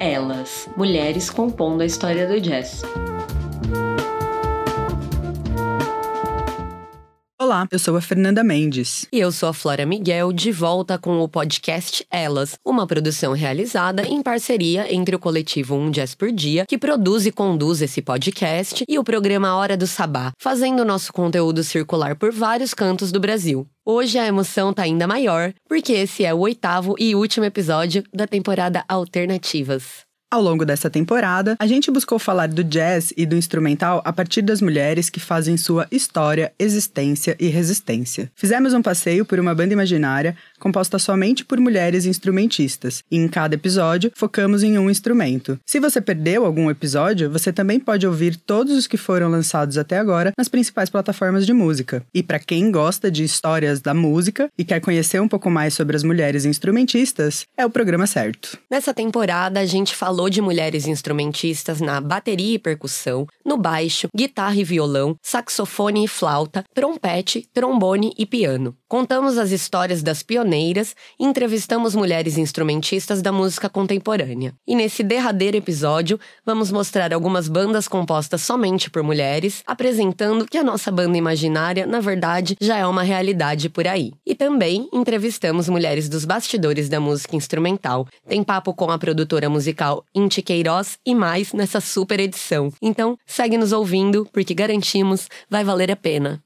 Elas, mulheres compondo a história do jazz. Olá, eu sou a Fernanda Mendes. E eu sou a Flora Miguel, de volta com o podcast Elas, uma produção realizada em parceria entre o coletivo Um Jazz por Dia, que produz e conduz esse podcast, e o programa Hora do Sabá, fazendo nosso conteúdo circular por vários cantos do Brasil. Hoje a emoção tá ainda maior, porque esse é o oitavo e último episódio da temporada Alternativas. Ao longo dessa temporada, a gente buscou falar do jazz e do instrumental a partir das mulheres que fazem sua história, existência e resistência. Fizemos um passeio por uma banda imaginária composta somente por mulheres instrumentistas, e em cada episódio focamos em um instrumento. Se você perdeu algum episódio, você também pode ouvir todos os que foram lançados até agora nas principais plataformas de música. E para quem gosta de histórias da música e quer conhecer um pouco mais sobre as mulheres instrumentistas, é o programa certo. Nessa temporada, a gente falou de mulheres instrumentistas na bateria e percussão, no baixo, guitarra e violão, saxofone e flauta, trompete, trombone e piano. Contamos as histórias das pioneiras e entrevistamos mulheres instrumentistas da música contemporânea. E nesse derradeiro episódio, vamos mostrar algumas bandas compostas somente por mulheres, apresentando que a nossa banda imaginária, na verdade, já é uma realidade por aí. E também entrevistamos mulheres dos bastidores da música instrumental. Tem papo com a produtora musical Inti Queiroz e mais nessa super edição. Então, segue nos ouvindo, porque garantimos, vai valer a pena.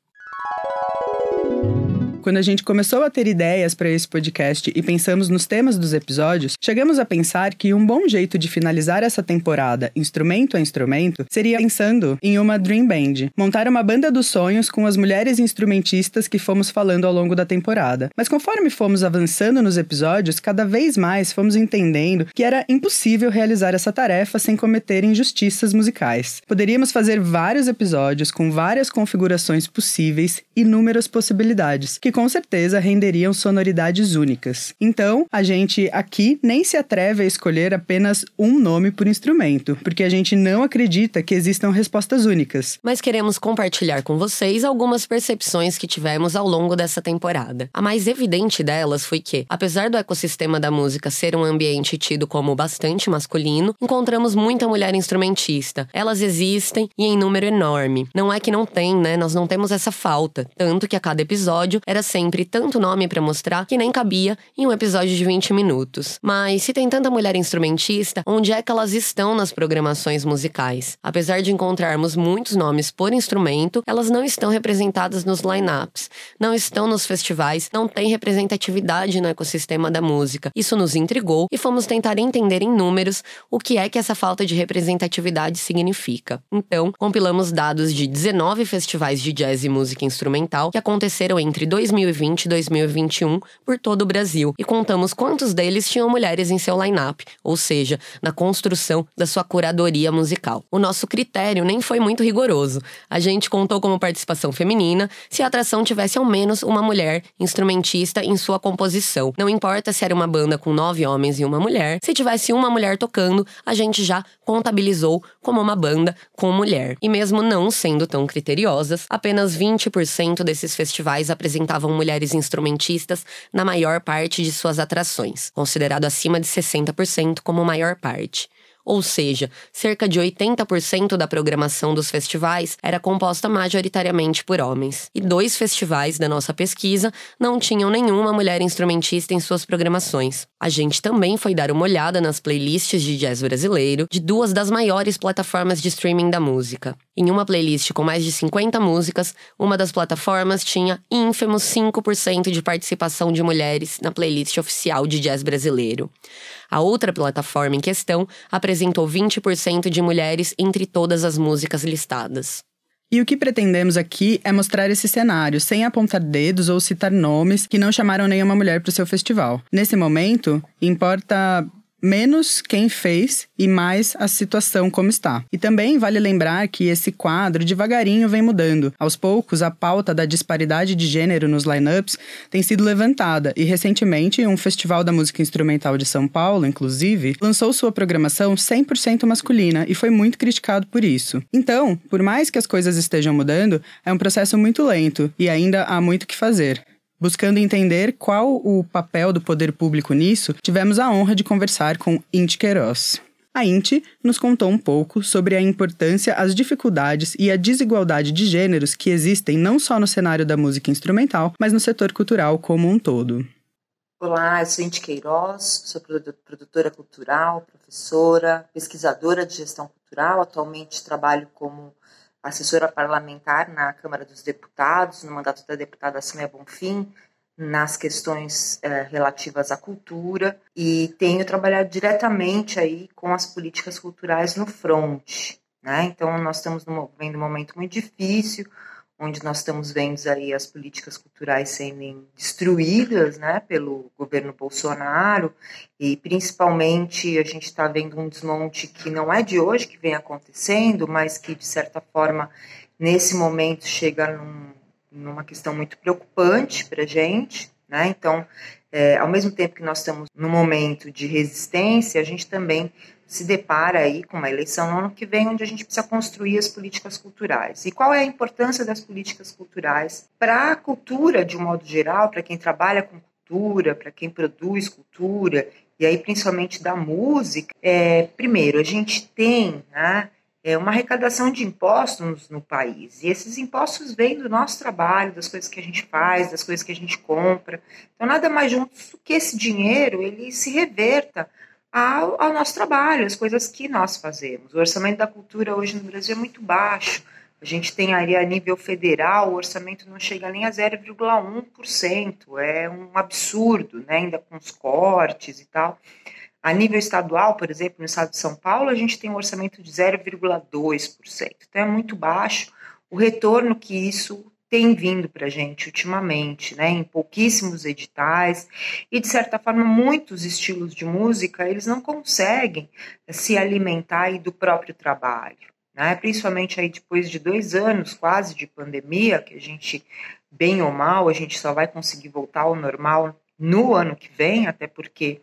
Quando a gente começou a ter ideias para esse podcast e pensamos nos temas dos episódios, chegamos a pensar que um bom jeito de finalizar essa temporada, instrumento a instrumento, seria pensando em uma Dream Band, montar uma banda dos sonhos com as mulheres instrumentistas que fomos falando ao longo da temporada. Mas conforme fomos avançando nos episódios, cada vez mais fomos entendendo que era impossível realizar essa tarefa sem cometer injustiças musicais. Poderíamos fazer vários episódios com várias configurações possíveis, inúmeras possibilidades, que com certeza renderiam sonoridades únicas. Então, a gente aqui nem se atreve a escolher apenas um nome por instrumento, porque a gente não acredita que existam respostas únicas. Mas queremos compartilhar com vocês algumas percepções que tivemos ao longo dessa temporada. A mais evidente delas foi que, apesar do ecossistema da música ser um ambiente tido como bastante masculino, encontramos muita mulher instrumentista. Elas existem e em número enorme. Não é que não tem, né? Nós não temos essa falta. Tanto que a cada episódio era sempre tanto nome para mostrar que nem cabia em um episódio de 20 minutos. Mas se tem tanta mulher instrumentista, onde é que elas estão nas programações musicais? Apesar de encontrarmos muitos nomes por instrumento, elas não estão representadas nos lineups, não estão nos festivais, não tem representatividade no ecossistema da música. Isso nos intrigou e fomos tentar entender em números o que é que essa falta de representatividade significa. Então, compilamos dados de 19 festivais de jazz e música instrumental que aconteceram entre 2000 2020 e 2021 por todo o Brasil e contamos quantos deles tinham mulheres em seu line-up, ou seja, na construção da sua curadoria musical. O nosso critério nem foi muito rigoroso. A gente contou como participação feminina se a atração tivesse ao menos uma mulher instrumentista em sua composição. Não importa se era uma banda com nove homens e uma mulher, se tivesse uma mulher tocando, a gente já contabilizou como uma banda com mulher. E mesmo não sendo tão criteriosas, apenas 20% desses festivais apresentavam estavam mulheres instrumentistas na maior parte de suas atrações, considerado acima de 60% como maior parte ou seja, cerca de 80% da programação dos festivais era composta majoritariamente por homens. E dois festivais da nossa pesquisa não tinham nenhuma mulher instrumentista em suas programações. A gente também foi dar uma olhada nas playlists de jazz brasileiro de duas das maiores plataformas de streaming da música. Em uma playlist com mais de 50 músicas, uma das plataformas tinha ínfimos 5% de participação de mulheres na playlist oficial de jazz brasileiro. A outra plataforma em questão apresentou 20% de mulheres entre todas as músicas listadas. E o que pretendemos aqui é mostrar esse cenário, sem apontar dedos ou citar nomes que não chamaram nenhuma mulher para o seu festival. Nesse momento, importa menos quem fez e mais a situação como está. E também vale lembrar que esse quadro devagarinho vem mudando. Aos poucos, a pauta da disparidade de gênero nos lineups tem sido levantada e recentemente um festival da música instrumental de São Paulo, inclusive, lançou sua programação 100% masculina e foi muito criticado por isso. Então, por mais que as coisas estejam mudando, é um processo muito lento e ainda há muito que fazer. Buscando entender qual o papel do poder público nisso, tivemos a honra de conversar com Inti Queiroz. A Inti nos contou um pouco sobre a importância, as dificuldades e a desigualdade de gêneros que existem não só no cenário da música instrumental, mas no setor cultural como um todo. Olá, eu sou Inti Queiroz, sou produtora cultural, professora, pesquisadora de gestão cultural. Atualmente trabalho como assessora parlamentar na Câmara dos Deputados, no mandato da deputada Samia Bonfim, nas questões é, relativas à cultura e tenho trabalhado diretamente aí com as políticas culturais no front. Né? Então, nós estamos vivendo um momento muito difícil, onde nós estamos vendo aí as políticas culturais sendo destruídas né, pelo governo Bolsonaro e principalmente a gente está vendo um desmonte que não é de hoje que vem acontecendo, mas que de certa forma nesse momento chega num, numa questão muito preocupante para a gente. Né? Então, é, ao mesmo tempo que nós estamos no momento de resistência, a gente também se depara aí com uma eleição no ano que vem, onde a gente precisa construir as políticas culturais. E qual é a importância das políticas culturais para a cultura, de um modo geral, para quem trabalha com cultura, para quem produz cultura, e aí principalmente da música? É, primeiro, a gente tem né, é, uma arrecadação de impostos no país. E esses impostos vêm do nosso trabalho, das coisas que a gente faz, das coisas que a gente compra. Então, nada mais justo que esse dinheiro ele se reverta ao, ao nosso trabalho, às coisas que nós fazemos. O orçamento da cultura hoje no Brasil é muito baixo. A gente tem aí a nível federal, o orçamento não chega nem a 0,1%. É um absurdo, né? ainda com os cortes e tal. A nível estadual, por exemplo, no estado de São Paulo, a gente tem um orçamento de 0,2%. Então é muito baixo o retorno que isso tem vindo para a gente ultimamente, né, em pouquíssimos editais e de certa forma muitos estilos de música eles não conseguem se alimentar aí do próprio trabalho, né, principalmente aí depois de dois anos quase de pandemia que a gente bem ou mal a gente só vai conseguir voltar ao normal no ano que vem, até porque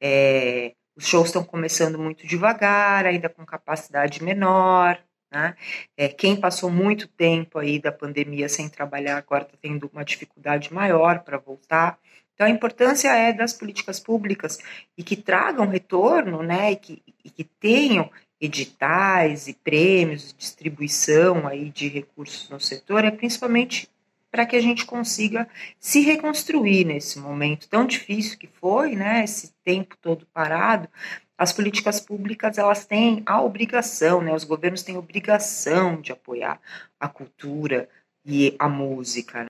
é, os shows estão começando muito devagar, ainda com capacidade menor. Né? É, quem passou muito tempo aí da pandemia sem trabalhar agora está tendo uma dificuldade maior para voltar. Então a importância é das políticas públicas e que tragam retorno, né? E que, e que tenham editais e prêmios, distribuição aí de recursos no setor, é principalmente para que a gente consiga se reconstruir nesse momento tão difícil que foi, né, esse tempo todo parado. As políticas públicas elas têm a obrigação, né, os governos têm a obrigação de apoiar a cultura e a música.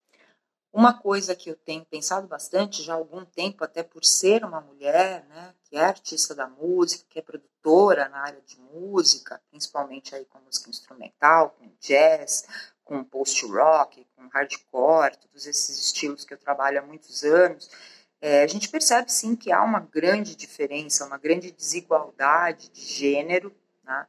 Uma coisa que eu tenho pensado bastante já há algum tempo, até por ser uma mulher, né, que é artista da música, que é produtora na área de música, principalmente aí com música instrumental, com jazz, com post-rock, hardcore, todos esses estilos que eu trabalho há muitos anos, é, a gente percebe sim que há uma grande diferença, uma grande desigualdade de gênero. Né?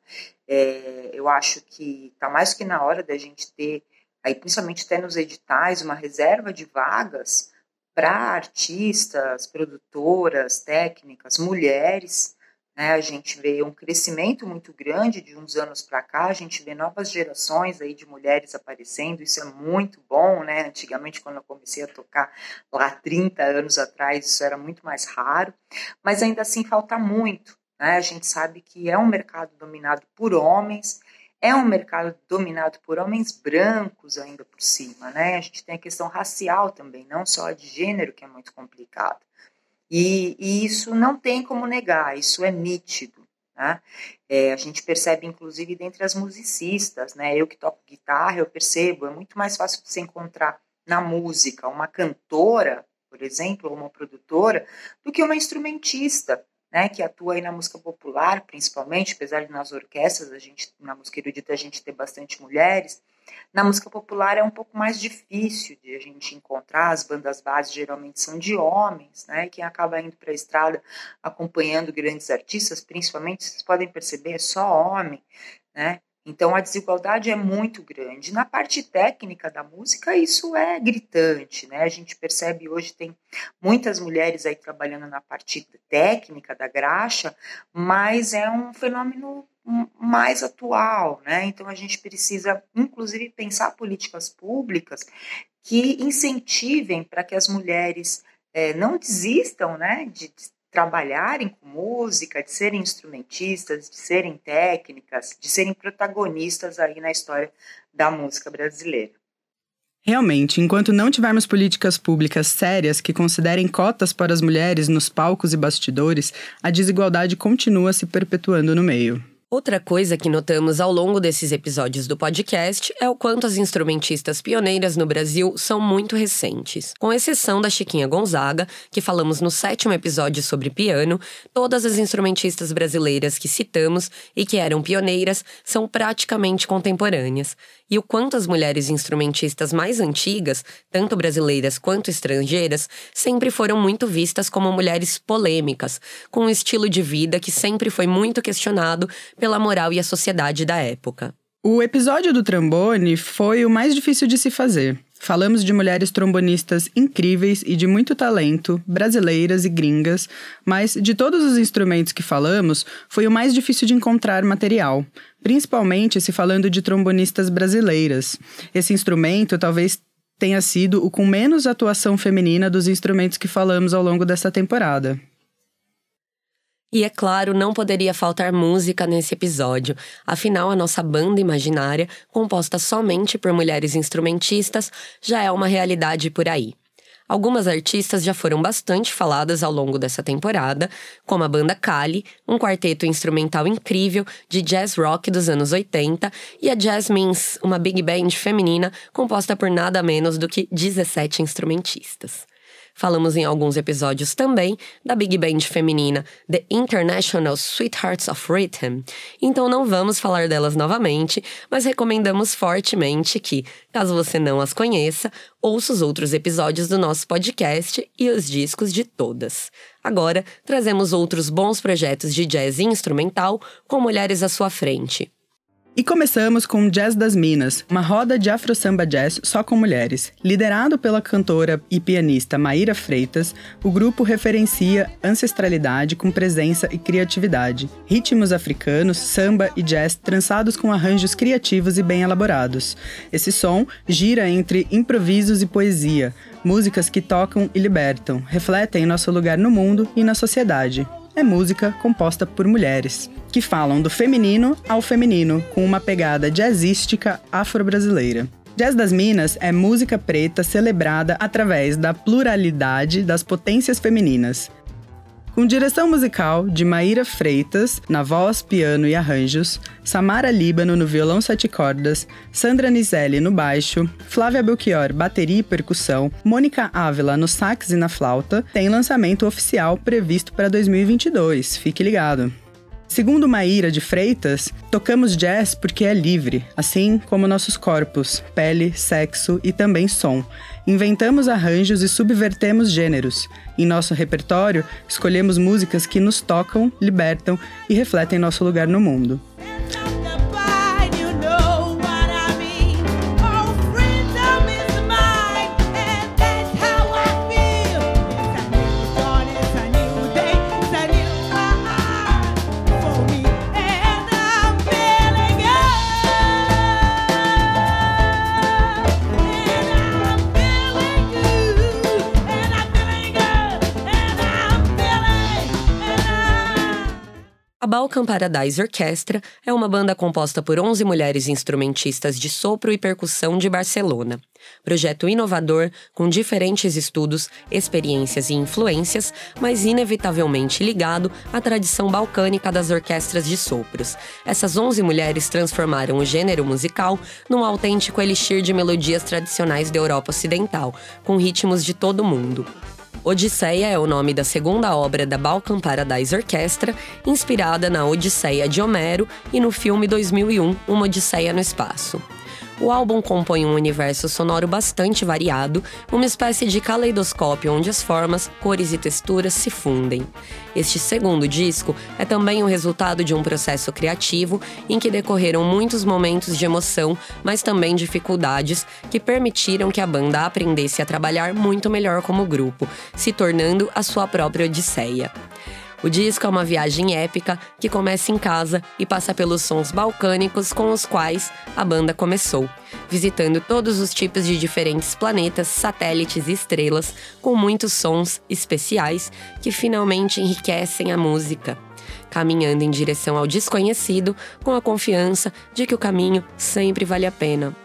É, eu acho que está mais que na hora da gente ter, aí principalmente até nos editais, uma reserva de vagas para artistas, produtoras, técnicas, mulheres, né? A gente vê um crescimento muito grande de uns anos para cá, a gente vê novas gerações aí de mulheres aparecendo, isso é muito bom, né? Antigamente, quando eu comecei a tocar lá 30 anos atrás, isso era muito mais raro, mas ainda assim falta muito. Né? A gente sabe que é um mercado dominado por homens, é um mercado dominado por homens brancos ainda por cima, né? A gente tem a questão racial também, não só de gênero, que é muito complicado. E, e isso não tem como negar, isso é nítido. Né? É, a gente percebe, inclusive, dentre as musicistas, né? eu que toco guitarra, eu percebo, é muito mais fácil de se encontrar na música uma cantora, por exemplo, ou uma produtora, do que uma instrumentista, né, que atua aí na música popular, principalmente, apesar de nas orquestras, a gente, na música erudita, a gente ter bastante mulheres, na música popular é um pouco mais difícil de a gente encontrar, as bandas bases geralmente são de homens, né? Quem acaba indo para a estrada acompanhando grandes artistas, principalmente, vocês podem perceber, é só homem, né? Então a desigualdade é muito grande. Na parte técnica da música, isso é gritante, né? A gente percebe hoje tem muitas mulheres aí trabalhando na parte técnica da graxa, mas é um fenômeno mais atual, né? Então a gente precisa, inclusive, pensar políticas públicas que incentivem para que as mulheres é, não desistam, né, de, trabalharem com música, de serem instrumentistas, de serem técnicas, de serem protagonistas aí na história da música brasileira. Realmente, enquanto não tivermos políticas públicas sérias que considerem cotas para as mulheres nos palcos e bastidores, a desigualdade continua se perpetuando no meio. Outra coisa que notamos ao longo desses episódios do podcast é o quanto as instrumentistas pioneiras no Brasil são muito recentes. Com exceção da Chiquinha Gonzaga, que falamos no sétimo episódio sobre piano, todas as instrumentistas brasileiras que citamos e que eram pioneiras são praticamente contemporâneas. E o quanto as mulheres instrumentistas mais antigas, tanto brasileiras quanto estrangeiras, sempre foram muito vistas como mulheres polêmicas, com um estilo de vida que sempre foi muito questionado pela moral e a sociedade da época. O episódio do trombone foi o mais difícil de se fazer. Falamos de mulheres trombonistas incríveis e de muito talento, brasileiras e gringas, mas de todos os instrumentos que falamos, foi o mais difícil de encontrar material, principalmente se falando de trombonistas brasileiras. Esse instrumento talvez tenha sido o com menos atuação feminina dos instrumentos que falamos ao longo dessa temporada. E é claro, não poderia faltar música nesse episódio. Afinal, a nossa banda imaginária, composta somente por mulheres instrumentistas, já é uma realidade por aí. Algumas artistas já foram bastante faladas ao longo dessa temporada, como a banda Kali, um quarteto instrumental incrível de jazz rock dos anos 80, e a Jasmines, uma big band feminina composta por nada menos do que 17 instrumentistas. Falamos em alguns episódios também da big band feminina The International Sweethearts of Rhythm, então não vamos falar delas novamente, mas recomendamos fortemente que, caso você não as conheça, ouça os outros episódios do nosso podcast e os discos de todas. Agora, trazemos outros bons projetos de jazz instrumental com mulheres à sua frente. E começamos com Jazz das Minas, uma roda de afro samba jazz só com mulheres. Liderado pela cantora e pianista Maíra Freitas, o grupo referencia ancestralidade com presença e criatividade. Ritmos africanos, samba e jazz trançados com arranjos criativos e bem elaborados. Esse som gira entre improvisos e poesia, músicas que tocam e libertam, refletem nosso lugar no mundo e na sociedade é música composta por mulheres, que falam do feminino ao feminino, com uma pegada jazzística afro-brasileira. Jazz das Minas é música preta celebrada através da pluralidade das potências femininas, com direção musical de Maíra Freitas, na voz, piano e arranjos, Samara Líbano no violão sete cordas, Sandra Nizelli no baixo, Flávia Belchior bateria e percussão, Mônica Ávila no sax e na flauta, tem lançamento oficial previsto para 2022. Fique ligado! Segundo Maíra de Freitas, tocamos jazz porque é livre, assim como nossos corpos, pele, sexo e também som. Inventamos arranjos e subvertemos gêneros. Em nosso repertório, escolhemos músicas que nos tocam, libertam e refletem nosso lugar no mundo. Balkan Paradise Orchestra é uma banda composta por 11 mulheres instrumentistas de sopro e percussão de Barcelona. Projeto inovador, com diferentes estudos, experiências e influências, mas inevitavelmente ligado à tradição balcânica das orquestras de sopros. Essas 11 mulheres transformaram o gênero musical num autêntico elixir de melodias tradicionais da Europa Ocidental, com ritmos de todo o mundo. Odisseia é o nome da segunda obra da Balkan Paradise Orchestra, inspirada na Odisseia de Homero e no filme 2001, Uma Odisseia no Espaço. O álbum compõe um universo sonoro bastante variado, uma espécie de caleidoscópio onde as formas, cores e texturas se fundem. Este segundo disco é também o resultado de um processo criativo em que decorreram muitos momentos de emoção, mas também dificuldades que permitiram que a banda aprendesse a trabalhar muito melhor como grupo, se tornando a sua própria odisseia. O disco é uma viagem épica que começa em casa e passa pelos sons balcânicos com os quais a banda começou, visitando todos os tipos de diferentes planetas, satélites e estrelas, com muitos sons especiais que finalmente enriquecem a música. Caminhando em direção ao desconhecido, com a confiança de que o caminho sempre vale a pena.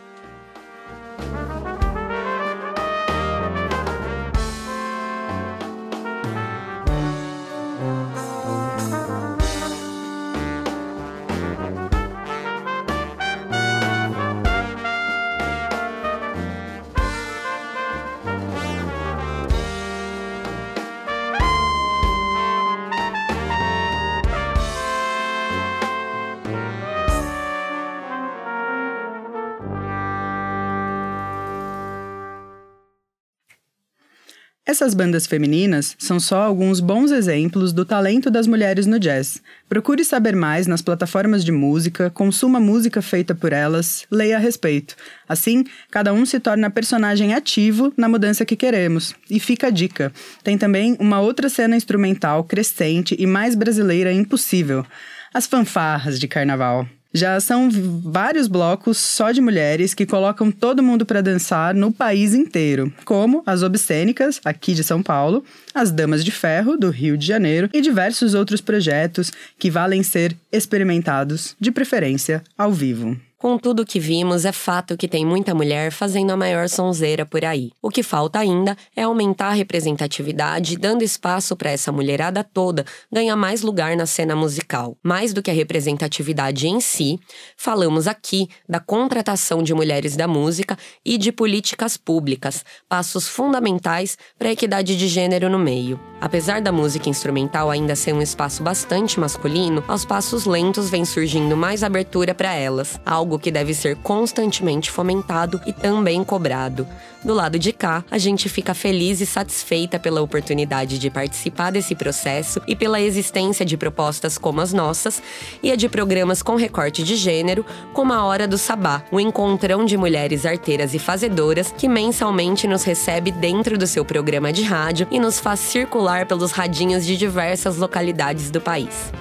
Essas bandas femininas são só alguns bons exemplos do talento das mulheres no jazz. Procure saber mais nas plataformas de música, consuma música feita por elas, leia a respeito. Assim, cada um se torna personagem ativo na mudança que queremos. E fica a dica: tem também uma outra cena instrumental crescente e mais brasileira impossível: as fanfarras de carnaval. Já são vários blocos só de mulheres que colocam todo mundo para dançar no país inteiro, como as obscênicas, aqui de São Paulo, as Damas de Ferro, do Rio de Janeiro, e diversos outros projetos que valem ser experimentados, de preferência ao vivo. Com tudo o que vimos, é fato que tem muita mulher fazendo a maior sonzeira por aí. O que falta ainda é aumentar a representatividade, dando espaço para essa mulherada toda ganhar mais lugar na cena musical. Mais do que a representatividade em si, falamos aqui da contratação de mulheres da música e de políticas públicas, passos fundamentais para a equidade de gênero no meio. Apesar da música instrumental ainda ser um espaço bastante masculino, aos passos lentos vem surgindo mais abertura para elas, algo algo que deve ser constantemente fomentado e também cobrado. Do lado de cá, a gente fica feliz e satisfeita pela oportunidade de participar desse processo e pela existência de propostas como as nossas e a de programas com recorte de gênero, como a Hora do Sabá, o encontrão de mulheres arteiras e fazedoras que mensalmente nos recebe dentro do seu programa de rádio e nos faz circular pelos radinhos de diversas localidades do país.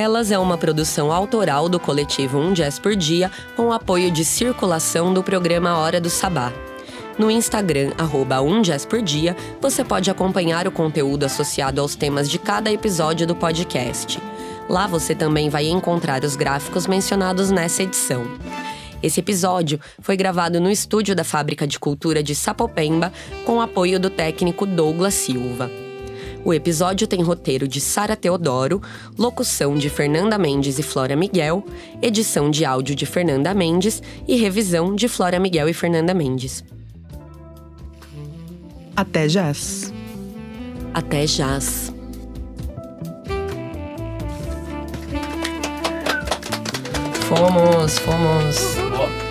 Elas é uma produção autoral do coletivo Um Jazz por Dia, com apoio de circulação do programa Hora do Sabá. No Instagram, arroba um Jazz por Dia, você pode acompanhar o conteúdo associado aos temas de cada episódio do podcast. Lá você também vai encontrar os gráficos mencionados nessa edição. Esse episódio foi gravado no estúdio da Fábrica de Cultura de Sapopemba, com apoio do técnico Douglas Silva. O episódio tem roteiro de Sara Teodoro, locução de Fernanda Mendes e Flora Miguel, edição de áudio de Fernanda Mendes e revisão de Flora Miguel e Fernanda Mendes. Até jazz. Até jazz. Fomos, fomos.